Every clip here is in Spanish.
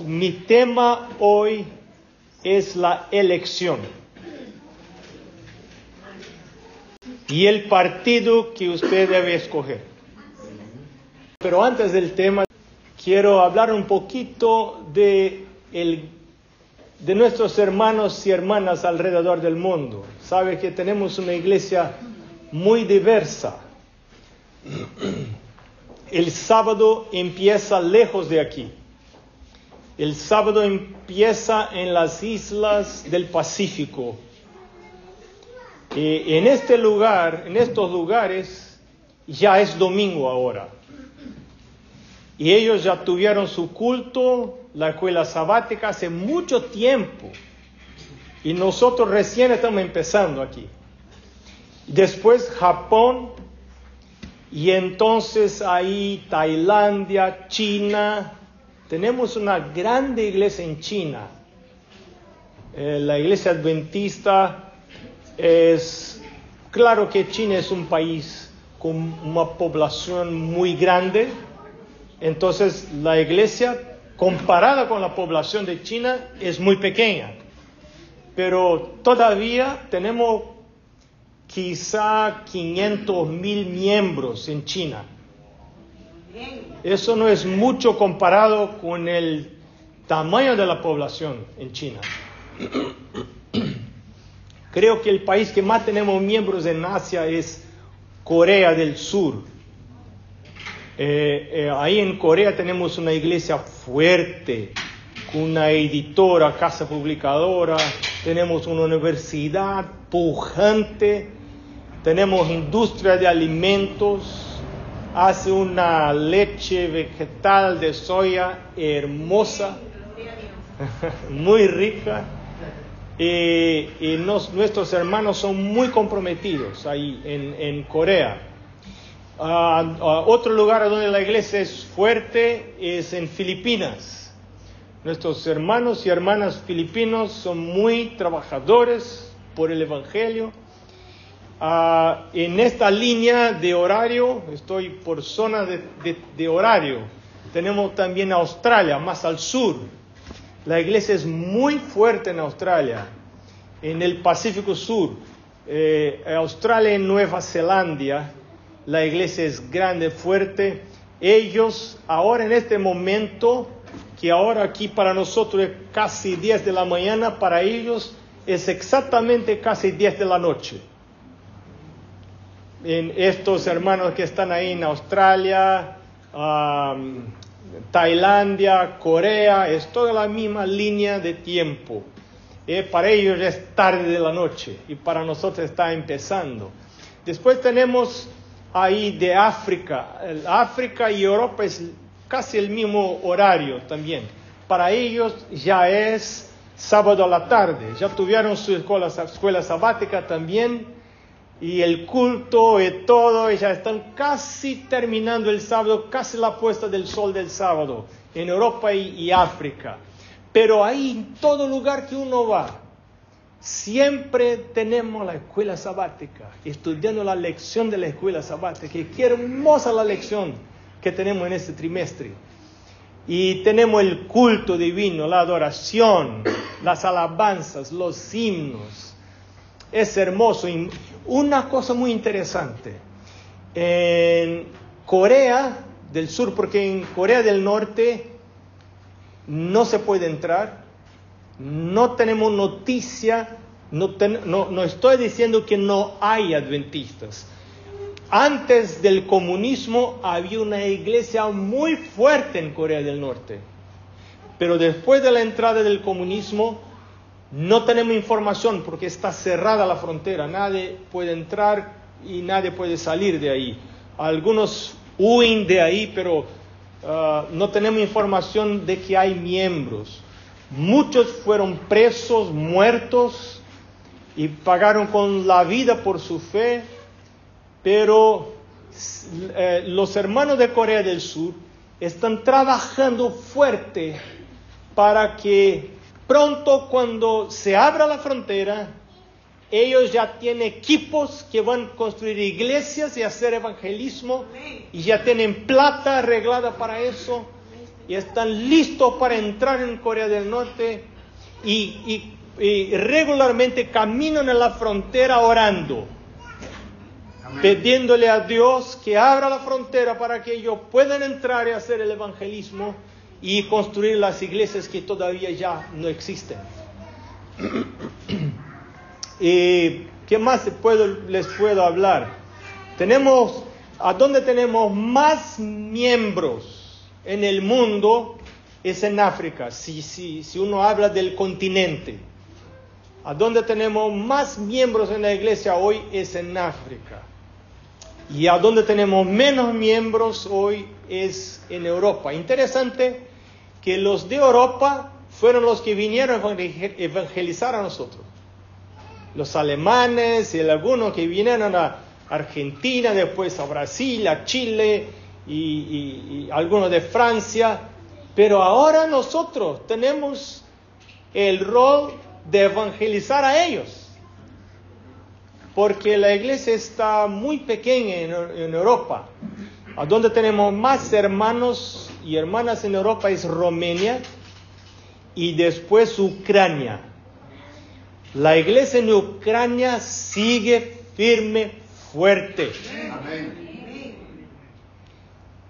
mi tema hoy es la elección y el partido que usted debe escoger. Pero antes del tema, quiero hablar un poquito de, el, de nuestros hermanos y hermanas alrededor del mundo. Sabe que tenemos una iglesia muy diversa. El sábado empieza lejos de aquí. El sábado empieza en las islas del Pacífico. Y en este lugar, en estos lugares, ya es domingo ahora. Y ellos ya tuvieron su culto, la escuela sabática, hace mucho tiempo. Y nosotros recién estamos empezando aquí. Después Japón, y entonces ahí Tailandia, China. Tenemos una grande iglesia en China. Eh, la iglesia adventista es, claro que China es un país con una población muy grande. Entonces la iglesia comparada con la población de China es muy pequeña. Pero todavía tenemos quizá 500 mil miembros en China. Eso no es mucho comparado con el tamaño de la población en China. Creo que el país que más tenemos miembros en Asia es Corea del Sur. Eh, eh, ahí en Corea tenemos una iglesia fuerte, una editora, casa publicadora, tenemos una universidad pujante tenemos industria de alimentos, hace una leche vegetal de soya hermosa, muy rica, y, nuestros hermanos son muy comprometidos ahí en, Corea. Ah, ah, otro lugar donde la iglesia es fuerte es en Filipinas. Nuestros hermanos y hermanas filipinos son muy trabajadores por el Evangelio Ah, en esta línea de horario, estoy por zona de, horario, tenemos también Australia, más al sur. La iglesia es muy fuerte en Australia, en el Pacífico Sur. Eh, Australia y Nueva Zelanda, la iglesia es grande, fuerte. Ellos, ahora en este momento, que ahora aquí para nosotros es casi 10 de la mañana, para ellos es exactamente casi 10 de la noche en estos hermanos que están ahí en Australia, Tailandia, Corea, es toda la misma línea de tiempo. Eh, para ellos es tarde de la noche y para nosotros está empezando. Después tenemos ahí de África. África y Europa es casi el mismo horario también. Para ellos ya es sábado a la tarde. Ya tuvieron su escuela, escuela sabática también y el culto y todo, y ya están casi terminando el sábado, casi la puesta del sol del sábado, en Europa y, África. Pero ahí, en todo lugar que uno va, siempre tenemos la escuela sabática, estudiando la lección de la escuela sabática. Qué hermosa la lección que tenemos en este trimestre. Y tenemos el culto divino, la adoración, las alabanzas, los himnos es hermoso. Una cosa muy interesante, en Corea del Sur, porque en Corea del Norte no se puede entrar, no tenemos noticia, no, no, estoy diciendo que no hay adventistas. Antes del comunismo había una iglesia muy fuerte en Corea del Norte, pero después de la entrada del comunismo no tenemos información porque está cerrada la frontera, nadie puede entrar y nadie puede salir de ahí. Algunos huyen de ahí, pero ah, no tenemos información de que hay miembros. Muchos fueron presos, muertos y pagaron con la vida por su fe, pero eh, los hermanos de Corea del Sur están trabajando fuerte para que Pronto cuando se abra la frontera, ellos ya tienen equipos que van a construir iglesias y hacer evangelismo y ya tienen plata arreglada para eso y están listos para entrar en Corea del Norte y, regularmente caminan en la frontera orando, pidiéndole a Dios que abra la frontera para que ellos puedan entrar y hacer el evangelismo y construir las iglesias que todavía ya no existen. ¿Y qué más les puedo hablar? Tenemos, ¿a dónde tenemos más miembros en el mundo? Es en África, si, si, si uno habla del continente. ¿A dónde tenemos más miembros en la iglesia hoy? Es en África. Y a dónde tenemos menos miembros hoy es en Europa. Interesante que los de Europa fueron los que vinieron a evangelizar a nosotros. Los alemanes y algunos que vinieron a Argentina, después a Brasil, a Chile y, algunos de Francia. Pero ahora nosotros tenemos el rol de evangelizar a ellos. Porque la iglesia está muy pequeña en, en Europa. Donde tenemos más hermanos y hermanas en Europa es Romania y después Ucrania. La iglesia en Ucrania sigue firme, fuerte.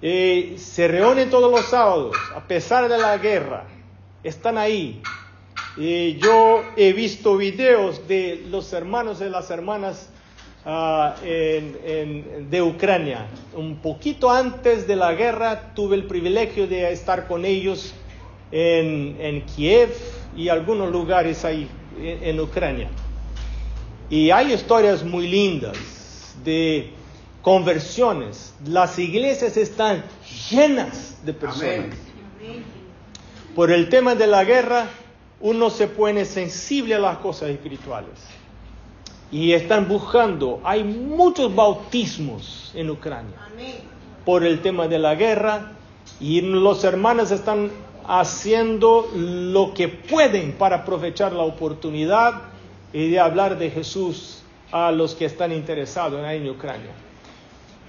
Eh, se reúnen todos los sábados, a pesar de la guerra. Están ahí. Eh, yo he visto videos de los hermanos y las hermanas ah, de Ucrania. Un poquito antes de la guerra tuve el privilegio de estar con ellos en, en Kiev y algunos lugares ahí en, Ucrania. Y hay historias muy lindas de conversiones. Las iglesias están llenas de personas. Por el tema de la guerra, uno se pone sensible a las cosas espirituales. Y están buscando, hay muchos bautismos en Ucrania por el tema de la guerra y los hermanos están haciendo lo que pueden para aprovechar la oportunidad y de hablar de Jesús a los que están interesados en Ucrania.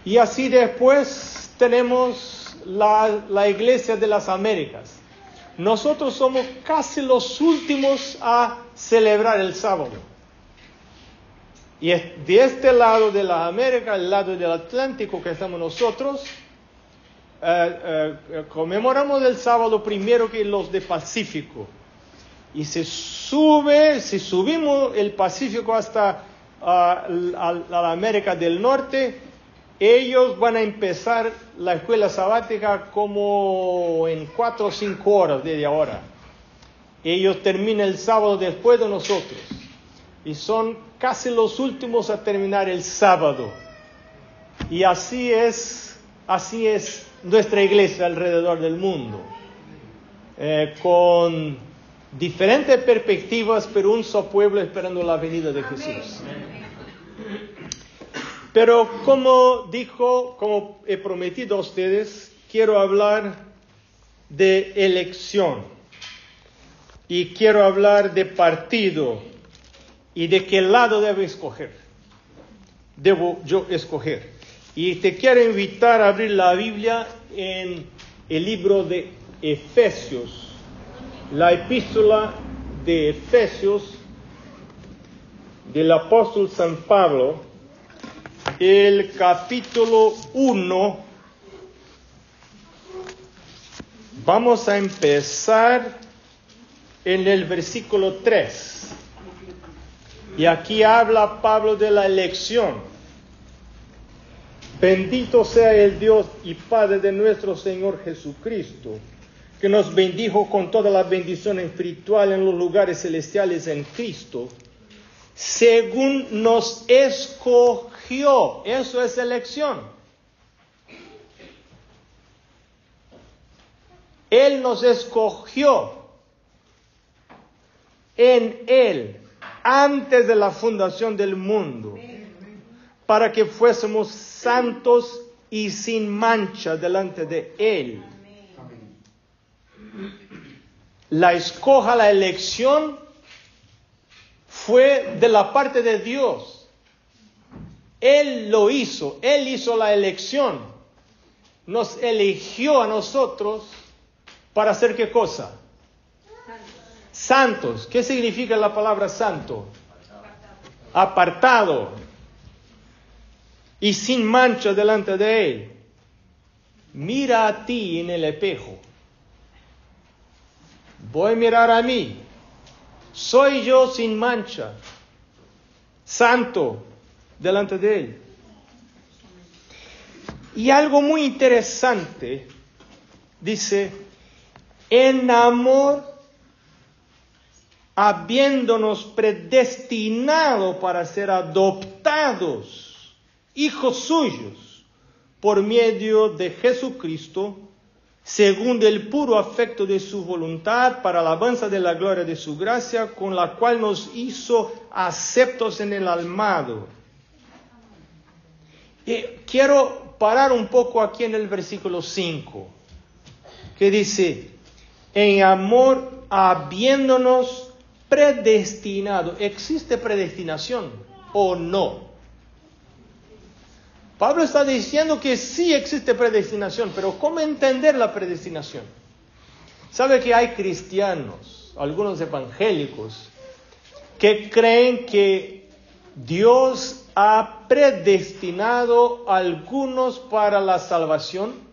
Y así después tenemos la, la Iglesia de las Américas. Nosotros somos casi los últimos a celebrar el sábado. Y de este lado de la América, el lado del Atlántico que estamos nosotros, eh, eh, conmemoramos el sábado primero que los de Pacífico. Y se sube, si subimos el Pacífico hasta ah, la América del Norte, ellos van a empezar la escuela sabática como en cuatro o cinco horas desde ahora. Ellos terminan el sábado después de nosotros. Y son casi los últimos a terminar el sábado. Y así es, así es nuestra iglesia alrededor del mundo, eh, con diferentes perspectivas, pero un solo pueblo esperando la venida de Jesús. Pero como dijo, como he prometido a ustedes, quiero hablar de elección y quiero hablar de partido y de qué lado debo escoger. Debo yo escoger. Y te quiero invitar a abrir la Biblia en el libro de Efesios, la epístola de Efesios del apóstol San Pablo, el capítulo 1. Vamos a empezar en el versículo 3. Y aquí habla Pablo de la elección. Bendito sea el Dios y Padre de nuestro Señor Jesucristo, que nos bendijo con toda la bendición espiritual en los lugares celestiales en Cristo, según nos escogió. Eso es elección. Él nos escogió en Él antes de la fundación del mundo para que fuésemos santos y sin mancha delante de Él. La escoja, la elección fue de la parte de Dios. Él lo hizo, Él hizo la elección. Nos eligió a nosotros ¿Para hacer qué cosa? Santos. ¿Qué significa la palabra santo? Apartado. Y sin mancha delante de Él. Mira a ti en el espejo. Voy a mirar a mí. Soy yo sin mancha. Santo delante de Él. Y algo muy interesante, dice, en amor, habiéndonos predestinado para ser adoptados, hijos suyos, por medio de Jesucristo, según el puro afecto de su voluntad, para la alabanza de la gloria de su gracia, con la cual nos hizo aceptos en el almado. Y quiero parar un poco aquí en el versículo 5 que dice, en amor habiéndonos predestinado. ¿Existe predestinación o no? Pablo está diciendo que sí existe predestinación, pero ¿cómo entender la predestinación? ¿Sabe que hay cristianos, algunos evangélicos, que creen que Dios ha predestinado a algunos para la salvación?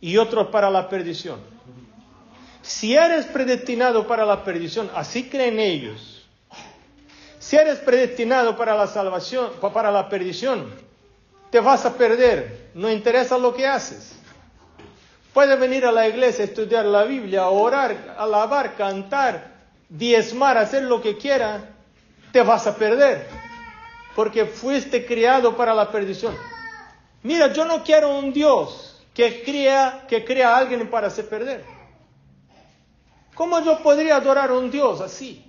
y otros para la perdición. Si eres predestinado para la perdición, así creen ellos. Si eres predestinado para la salvación, para la perdición, te vas a perder. No interesa lo que haces. Puedes venir a la iglesia, estudiar la Biblia, orar, alabar, cantar, diezmar, hacer lo que quiera, te vas a perder. Porque fuiste criado para la perdición. Mira, yo no quiero un Dios que crea, que crea a alguien para hacer perder. ¿Cómo yo podría adorar a un Dios así?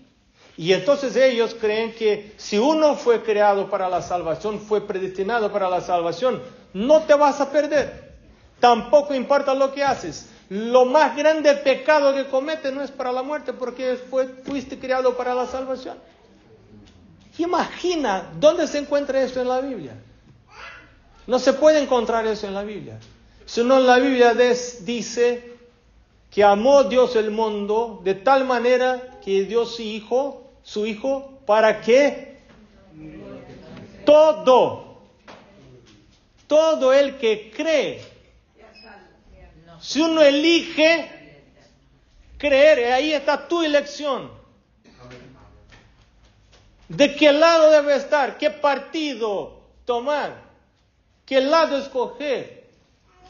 Y entonces ellos creen que si uno fue creado para la salvación, fue predestinado para la salvación, no te vas a perder. Tampoco importa lo que haces. Lo más grande pecado que cometes no es para la muerte porque fue, fuiste creado para la salvación. Imagina dónde se encuentra eso en la Biblia. No se puede encontrar eso en la Biblia. Sino la Biblia dice que amó Dios el mundo de tal manera que dio su hijo, su hijo, para que todo, todo el que cree, si uno elige creer, ahí está tu elección. ¿De qué lado debe estar? ¿Qué partido tomar? ¿Qué lado escoger?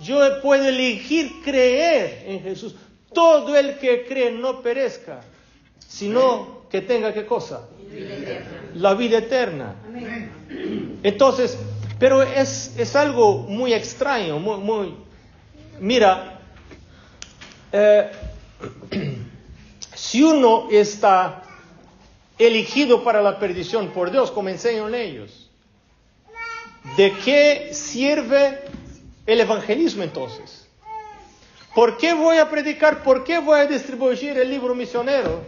Yo puedo elegir creer en Jesús. Todo el que cree no perezca, sino que tenga qué cosa? La vida eterna. Entonces, pero es, es algo muy extraño, muy, muy mira, eh, si uno está elegido para la perdición por Dios, como enseñan ellos, ¿de qué sirve el evangelismo entonces. ¿Por qué voy a predicar? ¿Por qué voy a distribuir el libro misionero?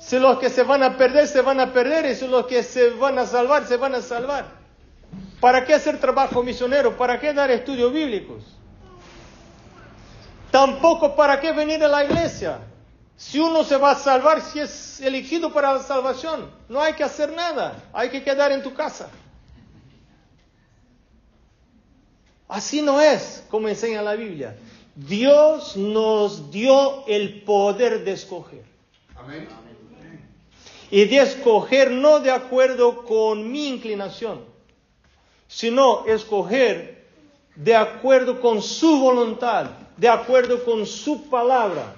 Si los que se van a perder, se van a perder, y si los que se van a salvar, se van a salvar. ¿Para qué hacer trabajo misionero? ¿Para qué dar estudios bíblicos? Tampoco para qué venir a la iglesia. Si uno se va a salvar, si es elegido para la salvación, no hay que hacer nada, hay que quedar en tu casa. Así no es como enseña la Biblia. Dios nos dio el poder de escoger. Y de escoger no de acuerdo con mi inclinación, sino escoger de acuerdo con su voluntad, de acuerdo con su palabra.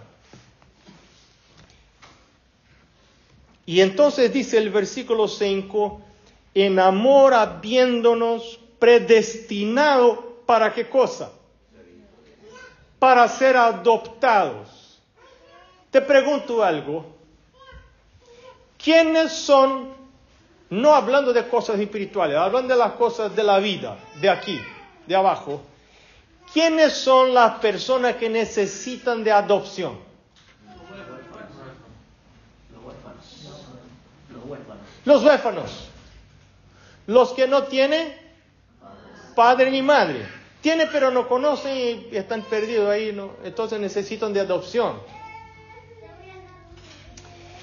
Y entonces dice el versículo 5, en amor habiéndonos predestinado ¿Para qué cosa? Para ser adoptados. Te pregunto algo. ¿Quiénes son, no hablando de cosas espirituales, hablando de las cosas de la vida, de aquí, de abajo, ¿quiénes son las personas que necesitan de adopción? Los huérfanos. Los que no tienen padre ni madre. Tiene pero no conocen y están perdidos ahí, ¿no? entonces necesitan de adopción.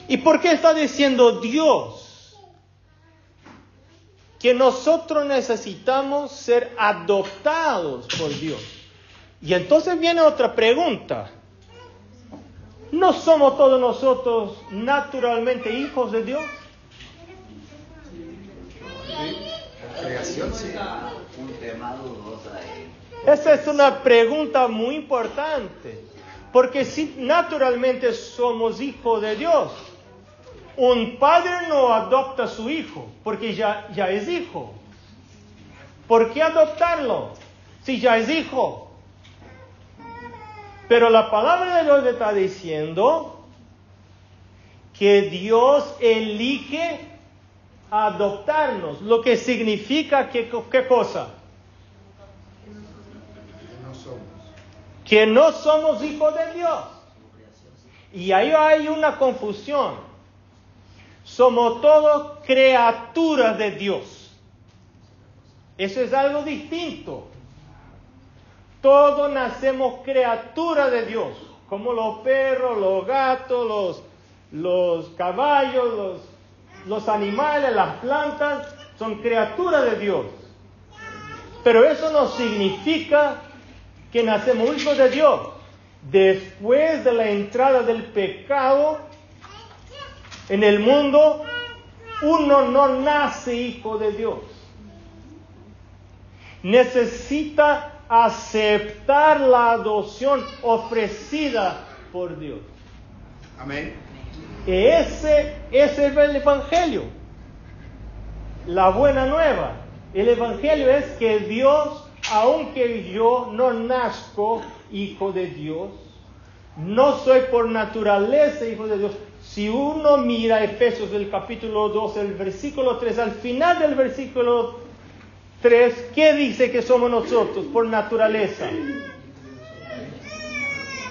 ¿Y por qué está diciendo Dios que nosotros necesitamos ser adoptados por Dios? Y entonces viene otra pregunta. ¿No somos todos nosotros naturalmente hijos de Dios? Creación, sí. Esa es una pregunta muy importante, porque si naturalmente somos hijos de Dios, un padre no adopta a su hijo, porque ya, ya es hijo. ¿Por qué adoptarlo si ya es hijo? Pero la palabra de Dios está diciendo que Dios elige adoptarnos, lo que significa que, ¿qué cosa? Que no somos hijos de Dios. Y ahí hay una confusión. Somos todos criaturas de Dios. Eso es algo distinto. Todos nacemos criaturas de Dios, como los perros, los gatos, los, los caballos, los, los animales, las plantas, son criaturas de Dios. Pero eso no significa que nacemos hijos de Dios. Después de la entrada del pecado en el mundo, uno no nace hijo de Dios. Necesita aceptar la adopción ofrecida por Dios. Amén. Ese, ese es el Evangelio. La buena nueva. El Evangelio es que Dios aunque yo no nazco hijo de Dios, no soy por naturaleza hijo de Dios. Si uno mira Efesios del capítulo 2, el versículo 3, al final del versículo 3, ¿qué dice que somos nosotros por naturaleza?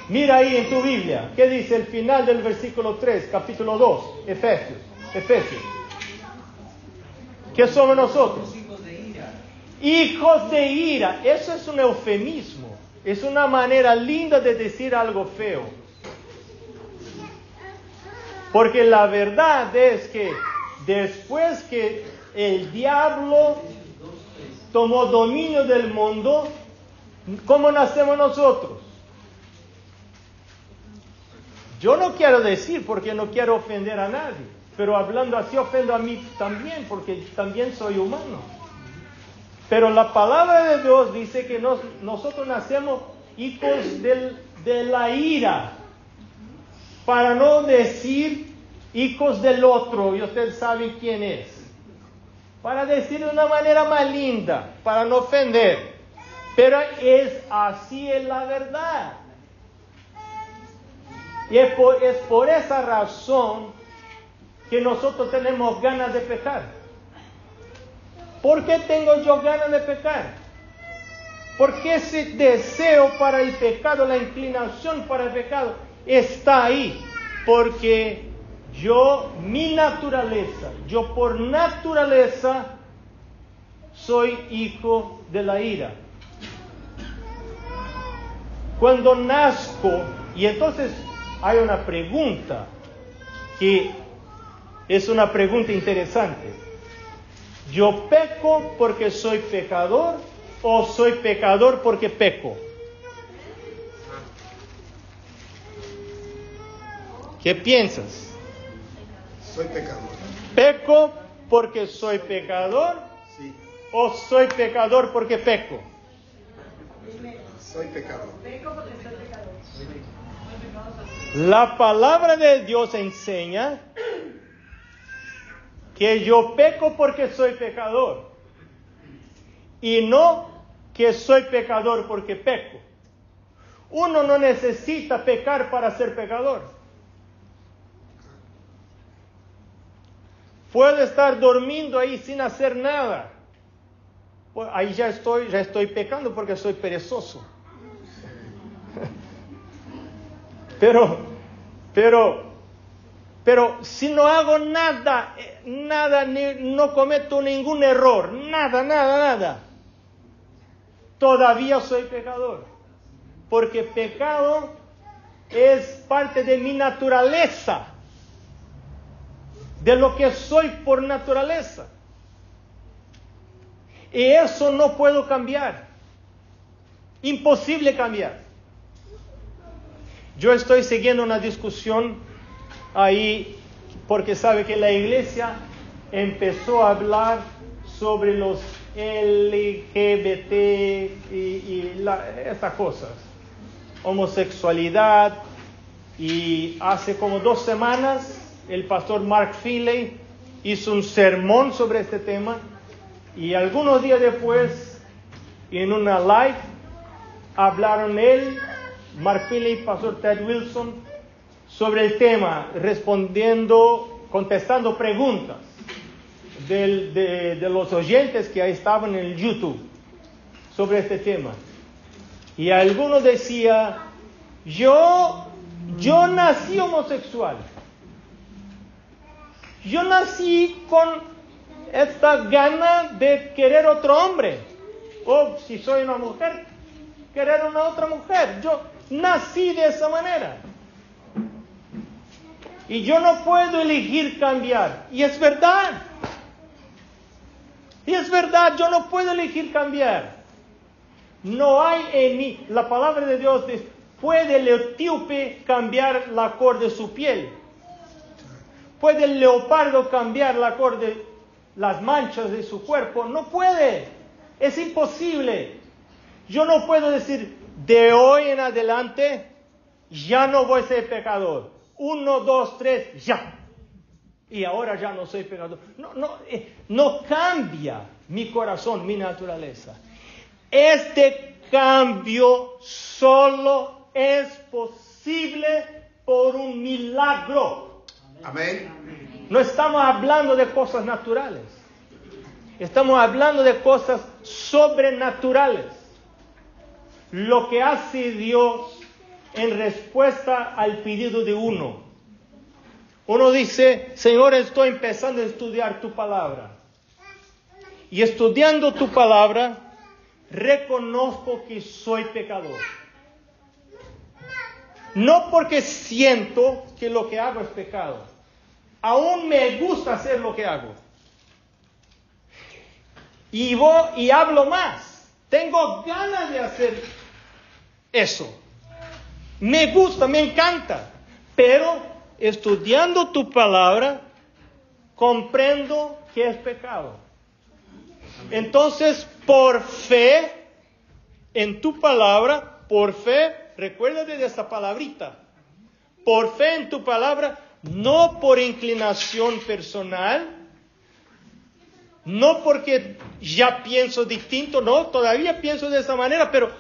Mira ahí en tu Biblia, ¿qué dice el final del versículo 3, capítulo 2, Efesios? Efesios. ¿Qué somos nosotros? Hijos de ira. Eso es un eufemismo. Es una manera linda de decir algo feo. Porque la verdad es que después que el diablo tomó dominio del mundo, ¿cómo nacemos nosotros? Yo no quiero decir porque no quiero ofender a nadie, pero hablando así ofendo a mí también porque también soy humano. Pero la palabra de Dios dice que nosotros nacemos hijos de la ira, para no decir hijos del otro, y usted sabe quién es. Para decir de una manera más linda, para no ofender. Pero es así es la verdad. Y es por, es por esa razón que nosotros tenemos ganas de pecar. ¿Por qué tengo yo ganas de pecar? Porque ese deseo para el pecado, la inclinación para el pecado, está ahí. Porque yo, mi naturaleza, yo por naturaleza soy hijo de la ira. Cuando nazco, y entonces hay una pregunta que es una pregunta interesante. ¿Yo peco porque soy pecador o soy pecador porque peco? ¿Qué piensas? Soy pecador. ¿Peco porque soy pecador? Sí. ¿O soy pecador porque peco? Soy pecador. La palabra de Dios enseña que yo peco porque soy pecador y no que soy pecador porque peco. Uno no necesita pecar para ser pecador. Puede estar durmiendo ahí sin hacer nada. Pues ahí ya estoy, ya estoy pecando porque soy perezoso. Pero, pero pero si no hago nada, eh, nada, no cometo ningún error, nada, nada, nada. todavía soy pecador. Porque pecado es parte de mi naturaleza, de lo que soy por naturaleza. Y eso no puedo cambiar. Imposible cambiar. Yo estoy siguiendo una discusión ahí porque sabe que la iglesia empezó a hablar sobre los LGBT y, estas cosas, homosexualidad, y hace como dos semanas el pastor Mark Finley hizo un sermón sobre este tema. Y algunos días después en una live hablaron él, Mark Finley y pastor Ted Wilson sobre el tema, respondiendo, contestando preguntas de, de, los oyentes que estaban en YouTube sobre este tema. Y algunos decía, yo, yo nací homosexual. Yo nací con esta gana de querer otro hombre. O si soy una mujer, querer una otra mujer. Yo nací de esa manera. Y yo no puedo elegir cambiar. Y es verdad. Y es verdad, yo no puedo elegir cambiar. No hay en mí, la palabra de Dios dice, ¿puede el etíope cambiar la cor de su piel? ¿Puede el leopardo cambiar la cor de las manchas de su cuerpo? No puede. Es imposible. Yo no puedo decir, de hoy en adelante, ya no voy a ser pecador. Uno, dos, tres, ya y ahora ya no soy pecador. No, no, eh, no cambia mi corazón, mi naturaleza. Este cambio solo es posible por un milagro. Amén. No estamos hablando de cosas naturales. Estamos hablando de cosas sobrenaturales. Lo que hace Dios en respuesta al pedido de uno. Uno dice, Señor, estoy empezando a estudiar tu palabra. Y estudiando tu palabra, reconozco que soy pecador. No porque siento que lo que hago es pecado. Aún me gusta hacer lo que hago. Y, voy, y hablo más. Tengo ganas de hacer eso. Me gusta, me encanta. Pero estudiando tu palabra, comprendo que es pecado. Entonces, por fe en tu palabra, por fe, recuérdate de esta palabrita, por fe en tu palabra, no por inclinación personal, no porque ya pienso distinto, no, todavía pienso de esa manera, pero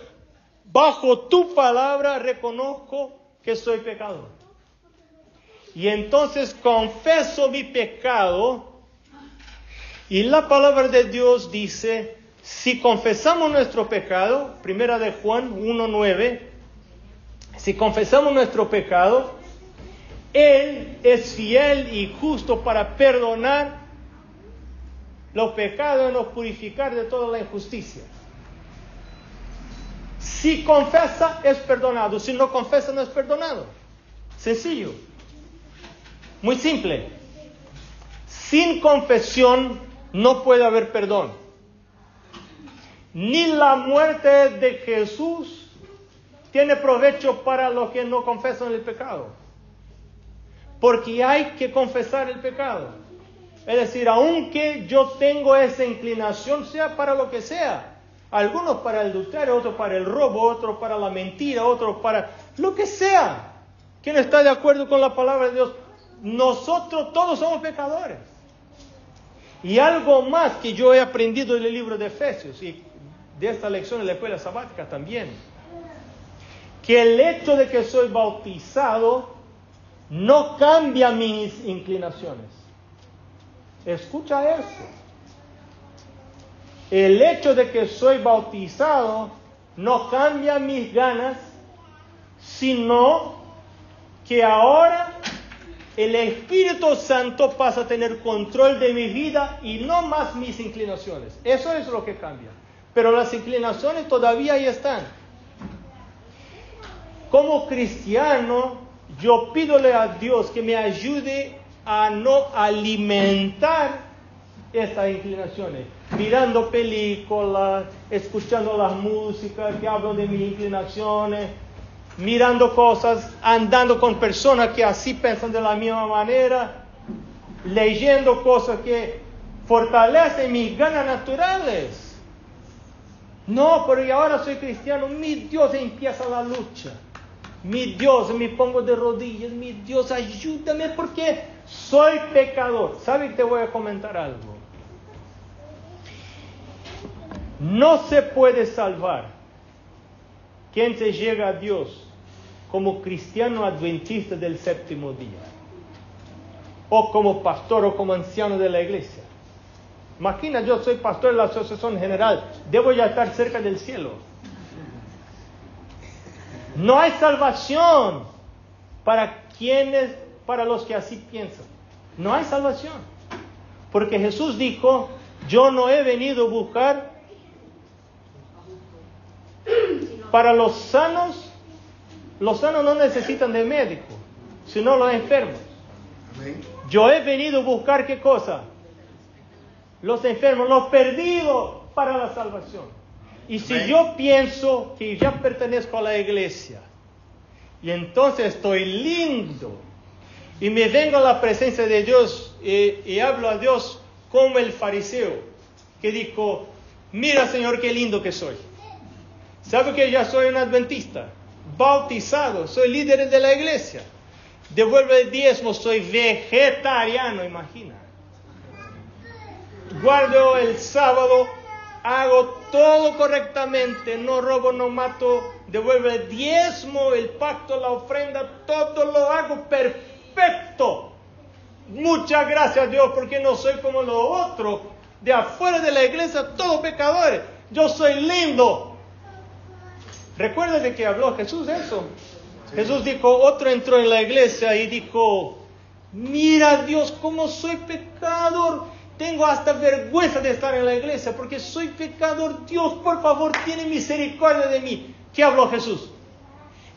bajo tu palabra reconozco que soy pecador. Y entonces confeso mi pecado. Y la palabra de Dios dice, si confesamos nuestro pecado, primera de Juan 1.9, si confesamos nuestro pecado, Él es fiel y justo para perdonar los pecados y nos purificar de toda la injusticia. Si confesa, es perdonado. Si no confesa, no es perdonado. Sencillo. Muy simple. Sin confesión no puede haber perdón. Ni la muerte de Jesús tiene provecho para los que no confesan el pecado. Porque hay que confesar el pecado. Es decir, aunque yo tengo esa inclinación, sea para lo que sea, algunos para el adulterio, otros para el robo, otros para la mentira, otros para lo que sea. ¿Quién está de acuerdo con la palabra de Dios? nosotros todos somos pecadores. Y algo más que yo he aprendido en el libro de Efesios y de esta lección en la escuela sabática también, que el hecho de que soy bautizado no cambia mis inclinaciones. Escucha eso. El hecho de que soy bautizado no cambia mis ganas, sino que ahora el Espíritu Santo pasa a tener control de mi vida y no más mis inclinaciones. Eso es lo que cambia. pero las inclinaciones todavía ahí están. Como cristiano, yo pídole a Dios que me ayude a no alimentar estas inclinaciones, mirando películas, escuchando las músicas que hablan de mis inclinaciones, mirando cosas, andando con personas que así piensan de la misma manera, leyendo cosas que fortalecen mis ganas naturales. No, pero ahora soy cristiano, mi Dios empieza la lucha. Mi Dios, me pongo de rodillas, mi Dios, ayúdame porque soy pecador. ¿Sabe? Te voy a comentar algo. No se puede salvar quien se llega a Dios como cristiano adventista del séptimo día, o como pastor o como anciano de la iglesia. Imagina, yo soy pastor de la asociación general, debo ya estar cerca del cielo. No hay salvación para quienes, para los que así piensan. No hay salvación. Porque Jesús dijo, yo no he venido a buscar para los sanos, los sanos no necesitan de médico, sino los enfermos. Yo he venido a buscar qué cosa? Los enfermos, los perdidos para la salvación. Y si yo pienso que ya pertenezco a la iglesia, y entonces estoy lindo, y me vengo a la presencia de Dios y, y hablo a Dios como el fariseo, que dijo, mira Señor, qué lindo que soy. ¿Sabe que ya soy un adventista? Bautizado, soy líder de la iglesia. Devuelve el diezmo, soy vegetariano, imagina. Guardo el sábado, hago todo correctamente, no robo, no mato, devuelve el diezmo, el pacto, la ofrenda, todo lo hago perfecto. Muchas gracias a Dios porque no soy como los otros de afuera de la iglesia, todos pecadores. Yo soy lindo, Recuerda de que habló Jesús eso. Jesús dijo, otro entró en la iglesia y dijo, mira Dios, cómo soy pecador. Tengo hasta vergüenza de estar en la iglesia porque soy pecador. Dios, por favor, tiene misericordia de mí. ¿Qué habló Jesús?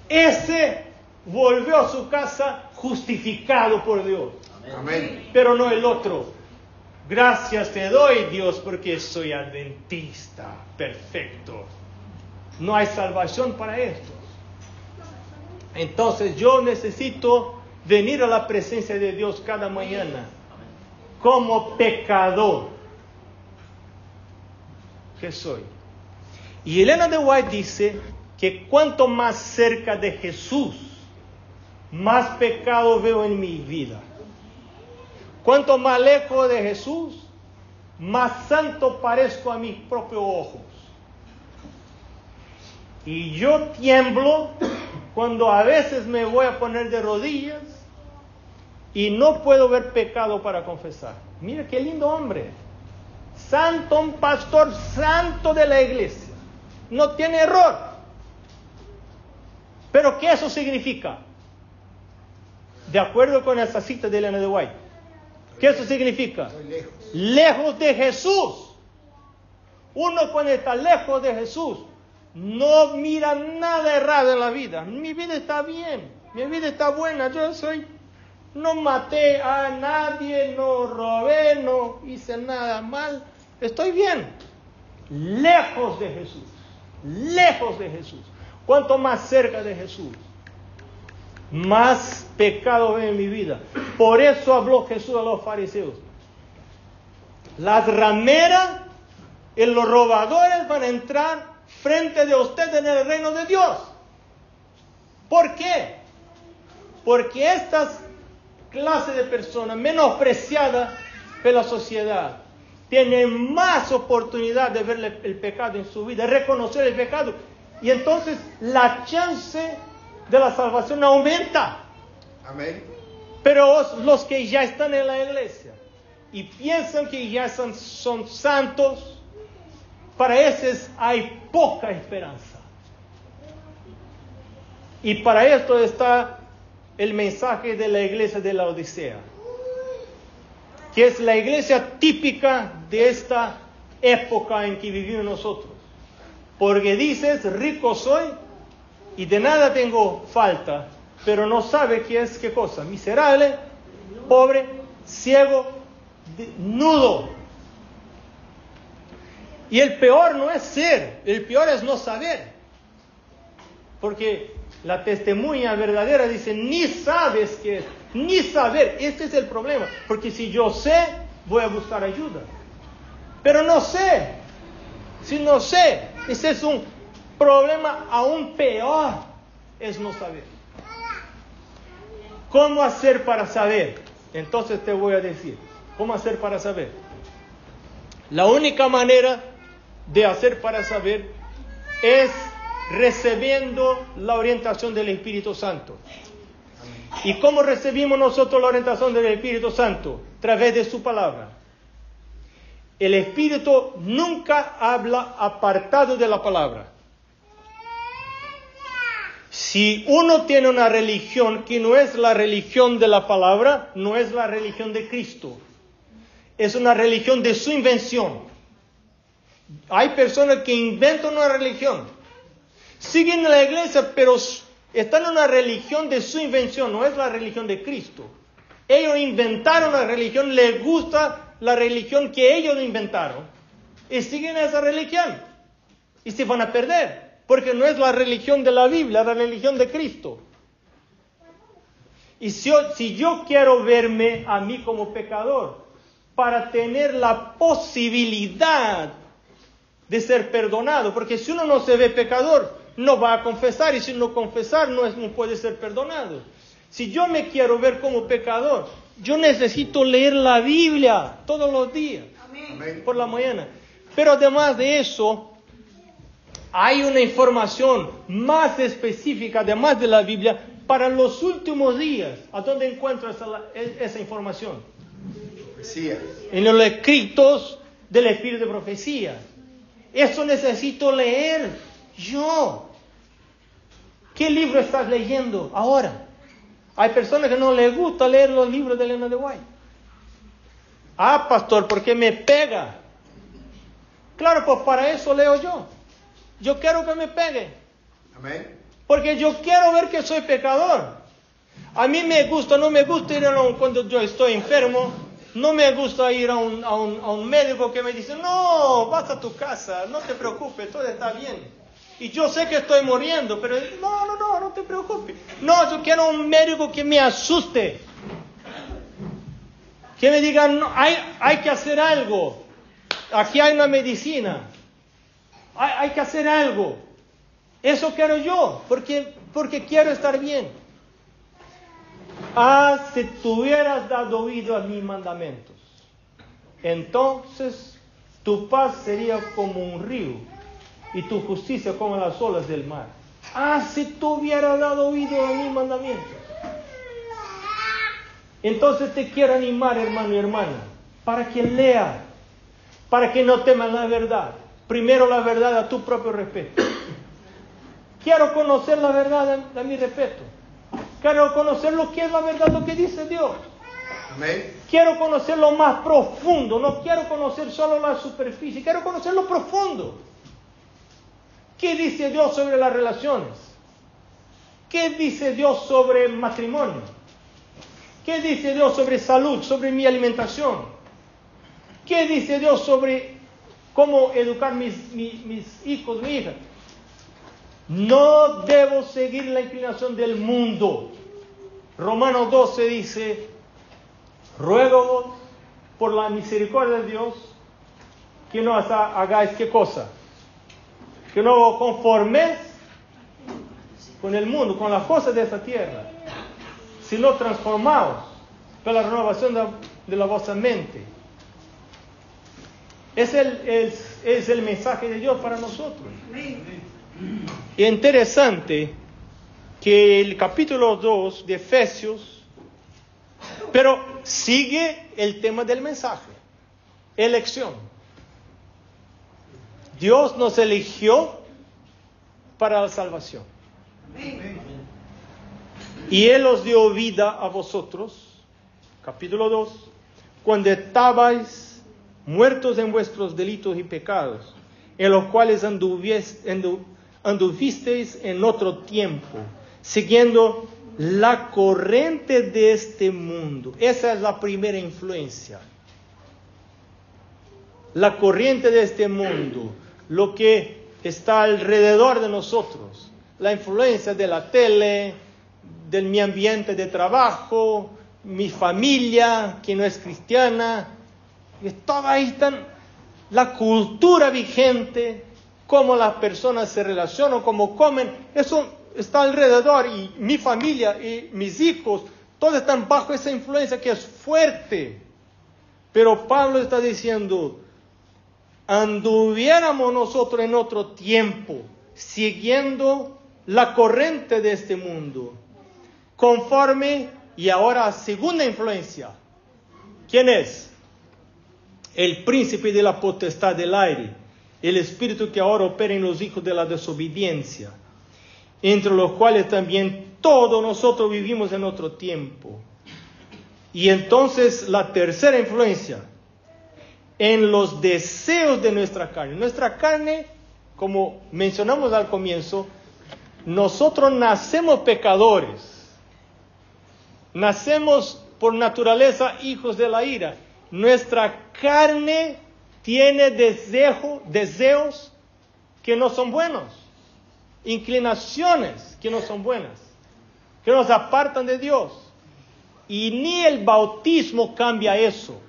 Ese volvió a su casa justificado por Dios. Amén. Pero no el otro. Gracias te doy, Dios, porque soy adventista. Perfecto. No hay salvación para estos. Entonces yo necesito venir a la presencia de Dios cada mañana como pecador que soy. Y Elena de White dice que cuanto más cerca de Jesús, más pecado veo en mi vida. Cuanto más lejos de Jesús, más santo parezco a mis propios ojos. Y yo tiemblo cuando a veces me voy a poner de rodillas y no puedo ver pecado para confesar. Mira qué lindo hombre. Santo, un pastor santo de la iglesia. No tiene error. Pero ¿qué eso significa? De acuerdo con esa cita de Elena de White. ¿Qué eso significa? Lejos. lejos de Jesús. Uno cuando está lejos de Jesús no mira nada errado en la vida. Mi vida está bien, mi vida está buena. Yo soy, no maté a nadie, no robé, no hice nada mal. Estoy bien. Lejos de Jesús, lejos de Jesús. Cuanto más cerca de Jesús, más pecado ve en mi vida. Por eso habló Jesús a los fariseos. Las rameras y los robadores van a entrar frente de usted en el reino de Dios. ¿Por qué? Porque estas clases de personas menospreciadas por la sociedad tienen más oportunidad de ver el pecado en su vida, reconocer el pecado. Y entonces la chance de la salvación aumenta. Amén. Pero los que ya están en la iglesia y piensan que ya son, son santos, para esos hay poca esperanza. Y para esto está el mensaje de la iglesia de la Odisea, que es la iglesia típica de esta época en que vivimos nosotros. Porque dices, rico soy y de nada tengo falta, pero no sabe qué es qué cosa. Miserable, pobre, ciego, nudo. Y el peor no es ser, el peor es no saber. Porque la testemunha verdadera dice, ni sabes qué es, ni saber. Este es el problema. Porque si yo sé, voy a buscar ayuda. Pero no sé. Si no sé, ese es un problema aún peor, es no saber. ¿Cómo hacer para saber? Entonces te voy a decir, ¿cómo hacer para saber? La única manera de hacer para saber es recibiendo la orientación del Espíritu Santo. ¿Y cómo recibimos nosotros la orientación del Espíritu Santo? A través de su palabra. El Espíritu nunca habla apartado de la palabra. Si uno tiene una religión que no es la religión de la palabra, no es la religión de Cristo. Es una religión de su invención. Hay personas que inventan una religión siguen la iglesia, pero están en una religión de su invención, no es la religión de Cristo. Ellos inventaron la religión, les gusta la religión que ellos inventaron y siguen esa religión y se van a perder, porque no es la religión de la Biblia, la religión de Cristo. Y si yo, si yo quiero verme a mí como pecador, para tener la posibilidad de ser perdonado, porque si uno no se ve pecador, no va a confesar y si no confesar no, es, no puede ser perdonado. Si yo me quiero ver como pecador, yo necesito leer la Biblia todos los días, por la mañana. Pero además de eso, hay una información más específica, además de la Biblia, para los últimos días. ¿A dónde encuentras esa información? Profecía. En los escritos del Espíritu de Profecía. Eso necesito leer yo. ¿Qué libro estás leyendo ahora? Hay personas que no les gusta leer los libros de Elena de White. Ah, pastor, ¿por qué me pega? Claro, pues para eso leo yo. Yo quiero que me pegue. Amén. Porque yo quiero ver que soy pecador. A mí me gusta, no me gusta ir a un, cuando yo estoy enfermo, no me gusta ir a un, a un, a un médico que me dice, no, vas a tu casa, no te preocupes, todo está bien. Y yo sé que estoy muriendo, pero no, no, no, no te preocupes. No, yo quiero un médico que me asuste. Que me diga, no, hay, hay que hacer algo. Aquí hay una medicina. Hay, hay que hacer algo. Eso quiero yo, porque, porque quiero estar bien. Ah, si tuvieras dado oído a mis mandamientos, entonces tu paz sería como un río y tu justicia como las olas del mar. Ah, si tú hubieras dado oído a mis mandamientos. Entonces te quiero animar, hermano y hermana, para que lea, para que no temas la verdad. Primero la verdad a tu propio respeto. Quiero conocer la verdad a, mi respeto. Quiero conocer lo que es la verdad, lo que dice Dios. Quiero conocer lo más profundo, no quiero conocer solo la superficie, quiero conocer lo profundo. ¿Qué dice Dios sobre las relaciones? ¿Qué dice Dios sobre matrimonio? ¿Qué dice Dios sobre salud, sobre mi alimentación? ¿Qué dice Dios sobre cómo educar mis, mis, hijos, mi hija? No debo seguir la inclinación del mundo. Romanos 12 dice, ruego por la misericordia de Dios que no hagáis qué cosa que no conformes con el mundo, con las cosas de esta tierra, sino transformados por la renovación de, la vuestra mente. Es el, es, es el mensaje de Dios para nosotros. Y interesante que el capítulo 2 de Efesios, pero sigue el tema del mensaje, elección. Dios nos eligió para la salvación. Y Él os dio vida a vosotros, capítulo 2, cuando estabais muertos en vuestros delitos y pecados, en los cuales anduvies- andu- anduvisteis en otro tiempo, siguiendo la corriente de este mundo. Esa es la primera influencia. La corriente de este mundo, lo que está alrededor de nosotros, la influencia de la tele, de mi ambiente de trabajo, mi familia que no es cristiana, ahí están la cultura vigente, cómo las personas se relacionan, cómo comen, eso está alrededor y mi familia y mis hijos, todos están bajo esa influencia que es fuerte. Pero Pablo está diciendo, anduviéramos nosotros en otro tiempo, siguiendo la corriente de este mundo, conforme y ahora segunda influencia. ¿Quién es? El príncipe de la potestad del aire, el espíritu que ahora opera en los hijos de la desobediencia, entre los cuales también todos nosotros vivimos en otro tiempo. Y entonces la tercera influencia, en los deseos de nuestra carne. Nuestra carne, como mencionamos al comienzo, nosotros nacemos pecadores. Nacemos por naturaleza hijos de la ira. Nuestra carne tiene deseo, deseos que no son buenos, inclinaciones que no son buenas, que nos apartan de Dios. Y ni el bautismo cambia eso.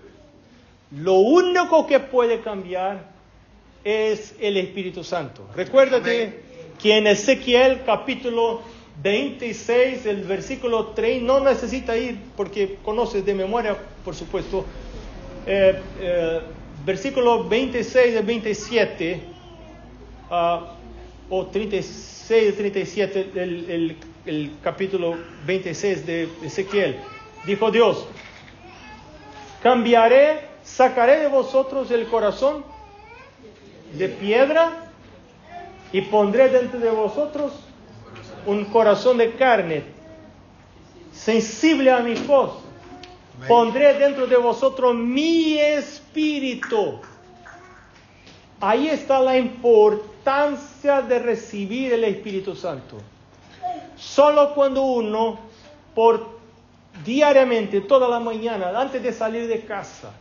Lo único que puede cambiar es el Espíritu Santo. Recuérdate que en Ezequiel capítulo 26, el versículo 3, no necesita ir porque conoces de memoria, por supuesto, eh, eh, versículo 26 al 27, ah, o 36 37, el, el- el capítulo 26 de Ezequiel. Dijo Dios, cambiaré, sacaré de vosotros el corazón de piedra y pondré dentro de vosotros un corazón de carne, sensible a mi voz. Pondré dentro de vosotros mi espíritu. Ahí está la importancia de recibir el Espíritu Santo. Solo cuando uno, por diariamente, toda la mañana, antes de salir de casa,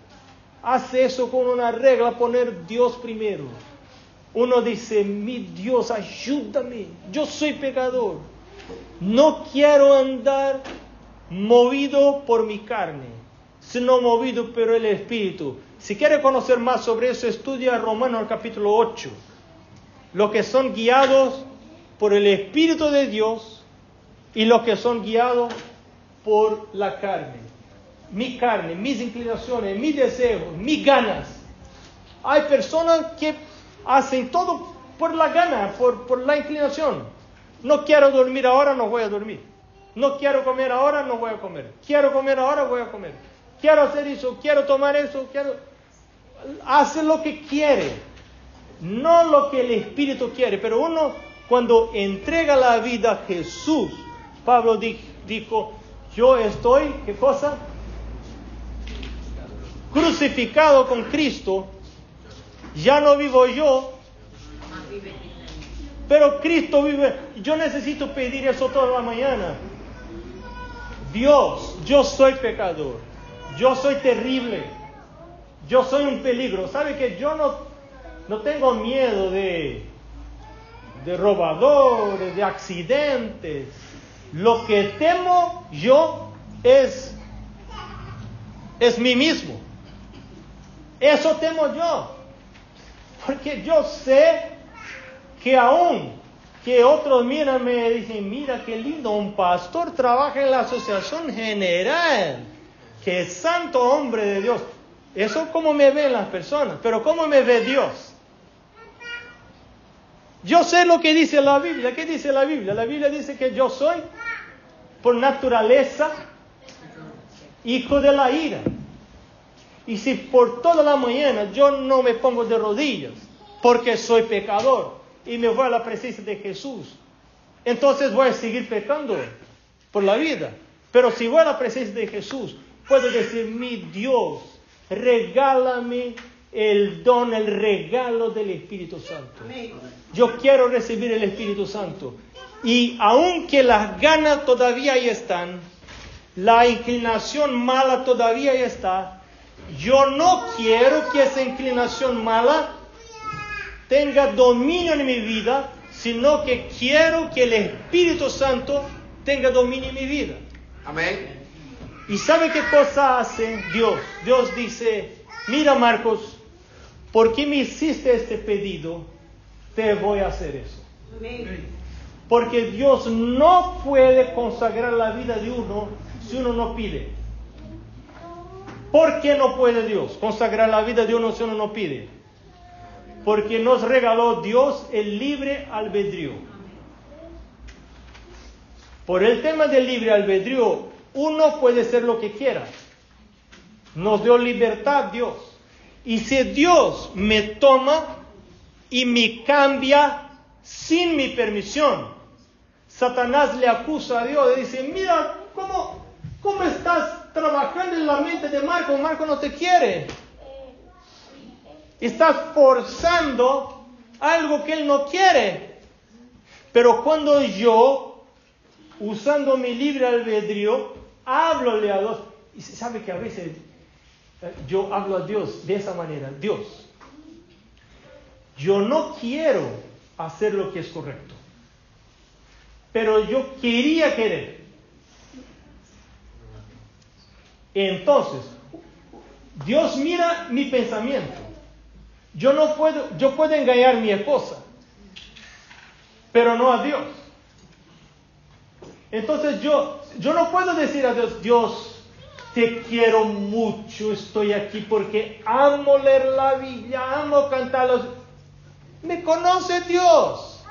hace eso con una regla, poner Dios primero. Uno dice, mi Dios, ayúdame, yo soy pecador. No quiero andar movido por mi carne, sino movido por el Espíritu. Si quiere conocer más sobre eso, estudia Romanos capítulo 8. Los que son guiados por el Espíritu de Dios y los que son guiados por la carne. Mi carne, mis inclinaciones, mis deseos, mis ganas. Hay personas que hacen todo por la gana, por, por la inclinación. No quiero dormir ahora, no voy a dormir. No quiero comer ahora, no voy a comer. Quiero comer ahora, voy a comer. Quiero hacer eso, quiero tomar eso, quiero... Hace lo que quiere, no lo que el Espíritu quiere. Pero uno, cuando entrega la vida a Jesús, Pablo di- dijo, yo estoy, ¿qué cosa? Crucificado con Cristo, ya no vivo yo, pero Cristo vive. Yo necesito pedir eso toda la mañana. Dios, yo soy pecador. Yo soy terrible. Yo soy un peligro. ¿Sabe que yo no, no tengo miedo de, de robadores, de accidentes? Lo que temo yo es, es mí mismo. Eso temo yo. Porque yo sé que aún que otros miran me dicen, mira qué lindo, un pastor trabaja en la asociación general, que santo hombre de Dios. Eso como me ven las personas, pero ¿cómo me ve Dios? Yo sé lo que dice la Biblia. ¿Qué dice la Biblia? La Biblia dice que yo soy, por naturaleza, hijo de la ira. Y si por toda la mañana yo no me pongo de rodillas, porque soy pecador, y me voy a la presencia de Jesús, entonces voy a seguir pecando por la vida. Pero si voy a la presencia de Jesús, puedo decir, mi Dios, regálame el don, el regalo del Espíritu Santo. Yo quiero recibir el Espíritu Santo. Y aunque las ganas todavía ahí están, la inclinación mala todavía ahí está, yo no quiero que esa inclinación mala tenga dominio en mi vida, sino que quiero que el Espíritu Santo tenga dominio en mi vida. Amén. ¿Y sabe qué cosa hace Dios? Dios dice, mira Marcos, ¿por qué me hiciste este pedido? Te voy a hacer eso. Porque Dios no puede consagrar la vida de uno si uno no pide. ¿Por qué no puede Dios consagrar la vida de uno si uno no pide? Porque nos regaló Dios el libre albedrío. Por el tema del libre albedrío, uno puede ser lo que quiera. Nos dio libertad Dios. Y si Dios me toma y me cambia sin mi permisión, Satanás le acusa a Dios y dice, mira, ¿cómo, cómo estás trabajando en la mente de Marco? Marco no te quiere. Estás forzando algo que él no quiere. Pero cuando yo, usando mi libre albedrío, háblole a Dios. Y se sabe que a veces eh, yo hablo a Dios de esa manera. Dios, yo no quiero hacer lo que es correcto, pero yo quería querer. Entonces, Dios mira mi pensamiento. Yo no puedo, yo puedo engañar a mi esposa, pero no a Dios. Entonces yo, yo no puedo decir a Dios, Dios, te quiero mucho, estoy aquí porque amo leer la Biblia, amo cantar los... Me conoce Dios.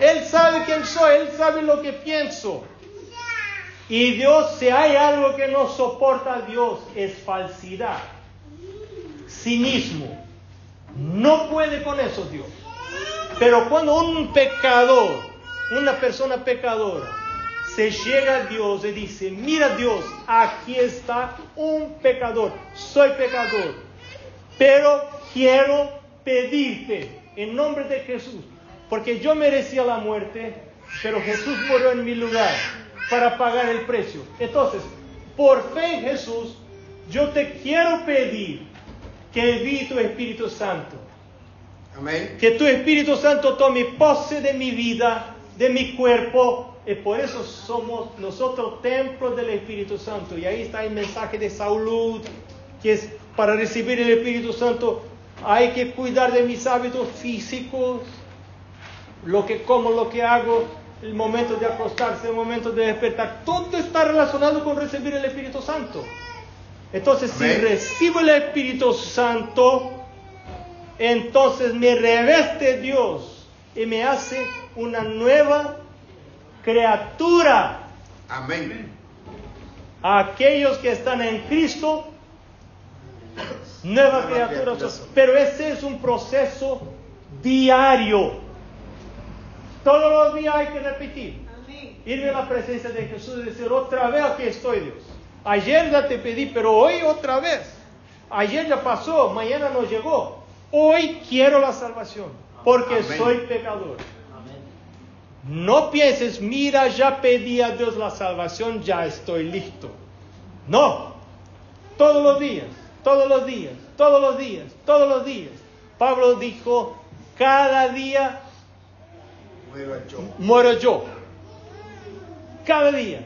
Él sabe quién soy, Él sabe lo que pienso. Y Dios, si hay algo que no soporta Dios, es falsidad, cinismo. No puede con eso Dios. Pero cuando un pecador una persona pecadora se llega a Dios y dice, mira Dios, aquí está un pecador, soy pecador, pero quiero pedirte en nombre de Jesús, porque yo merecía la muerte, pero Jesús murió en mi lugar para pagar el precio. Entonces, por fe en Jesús, yo te quiero pedir que envíe tu Espíritu Santo. Amén. Que tu Espíritu Santo tome pose de mi vida de mi cuerpo. Y por eso somos nosotros templos del Espíritu Santo. Y ahí está el mensaje de salud, que es para recibir el Espíritu Santo hay que cuidar de mis hábitos físicos, lo que como, lo que hago, el momento de acostarse, el momento de despertar. Todo está relacionado con recibir el Espíritu Santo. Entonces, si recibo el Espíritu Santo, entonces me reveste Dios y me hace una nueva criatura. Amén. aquellos que están en Cristo, nueva, criatura. Pero ese es un proceso diario. Todos los días hay que repetir. Irme a la presencia de Jesús y decir otra vez aquí estoy Dios. Ayer ya te pedí, pero hoy otra vez. Ayer ya pasó, mañana no llegó. Hoy quiero la salvación porque soy pecador. No pienses, mira, ya pedí a Dios la salvación, ya estoy listo. No, todos los días, todos los días, todos los días, todos los días. Pablo dijo, cada día muero yo. Cada día.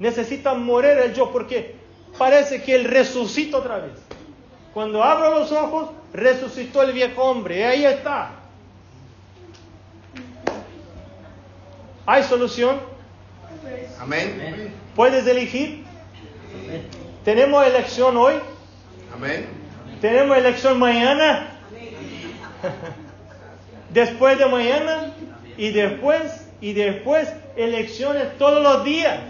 Necesita morir el yo porque parece que él resucita otra vez. Cuando abro los ojos, resucitó el viejo hombre. Y ahí está. ¿Hay solución? Amén. ¿Puedes elegir? ¿Tenemos elección hoy? Amén. ¿Tenemos elección mañana? Después de mañana y después y después elecciones todos los días.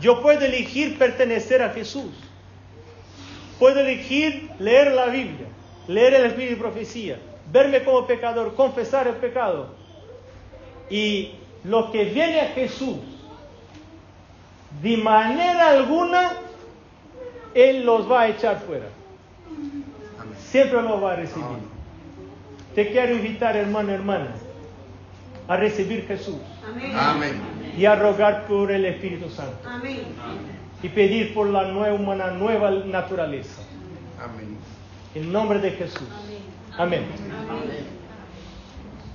Yo puedo elegir pertenecer a Jesús. Puedo elegir leer la Biblia, leer el Espíritu de Profecía, verme como pecador, confesar el pecado, y lo que viene a Jesús, de manera alguna, Él los va a echar fuera. siempre lo va a recibir. Te quiero invitar, hermano, hermana, a recibir Jesús Amén. Y a rogar por el Espíritu Santo Amén. y pedir por la nueva, una nueva naturaleza. Amén. En nombre de Jesús. Amén.